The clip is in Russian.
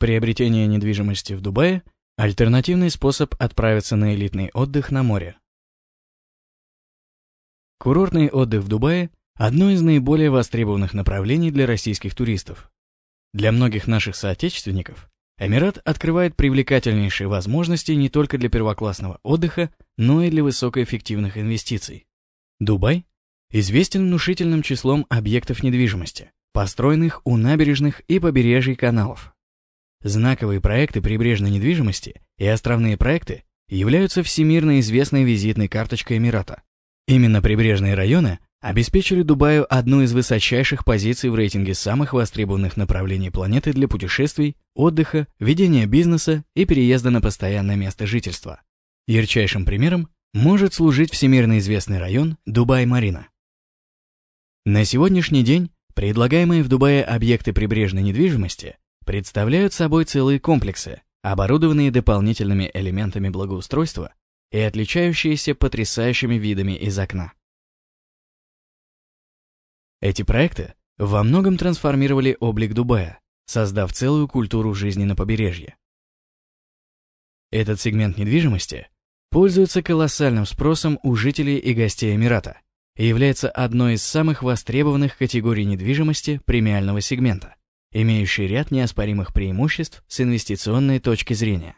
Приобретение недвижимости в Дубае – альтернативный способ отправиться на элитный отдых на море. Курортный отдых в Дубае – одно из наиболее востребованных направлений для российских туристов. Для многих наших соотечественников Эмират открывает привлекательнейшие возможности не только для первоклассного отдыха, но и для высокоэффективных инвестиций. Дубай известен внушительным числом объектов недвижимости, построенных у набережных и побережий каналов. Знаковые проекты прибрежной недвижимости и островные проекты являются всемирно известной визитной карточкой Эмирата. Именно прибрежные районы обеспечили Дубаю одну из высочайших позиций в рейтинге самых востребованных направлений планеты для путешествий, отдыха, ведения бизнеса и переезда на постоянное место жительства. Ярчайшим примером может служить всемирно известный район Дубай-Марина. На сегодняшний день предлагаемые в Дубае объекты прибрежной недвижимости представляют собой целые комплексы, оборудованные дополнительными элементами благоустройства и отличающиеся потрясающими видами из окна. Эти проекты во многом трансформировали облик Дубая, создав целую культуру жизни на побережье. Этот сегмент недвижимости пользуется колоссальным спросом у жителей и гостей Эмирата и является одной из самых востребованных категорий недвижимости премиального сегмента имеющий ряд неоспоримых преимуществ с инвестиционной точки зрения.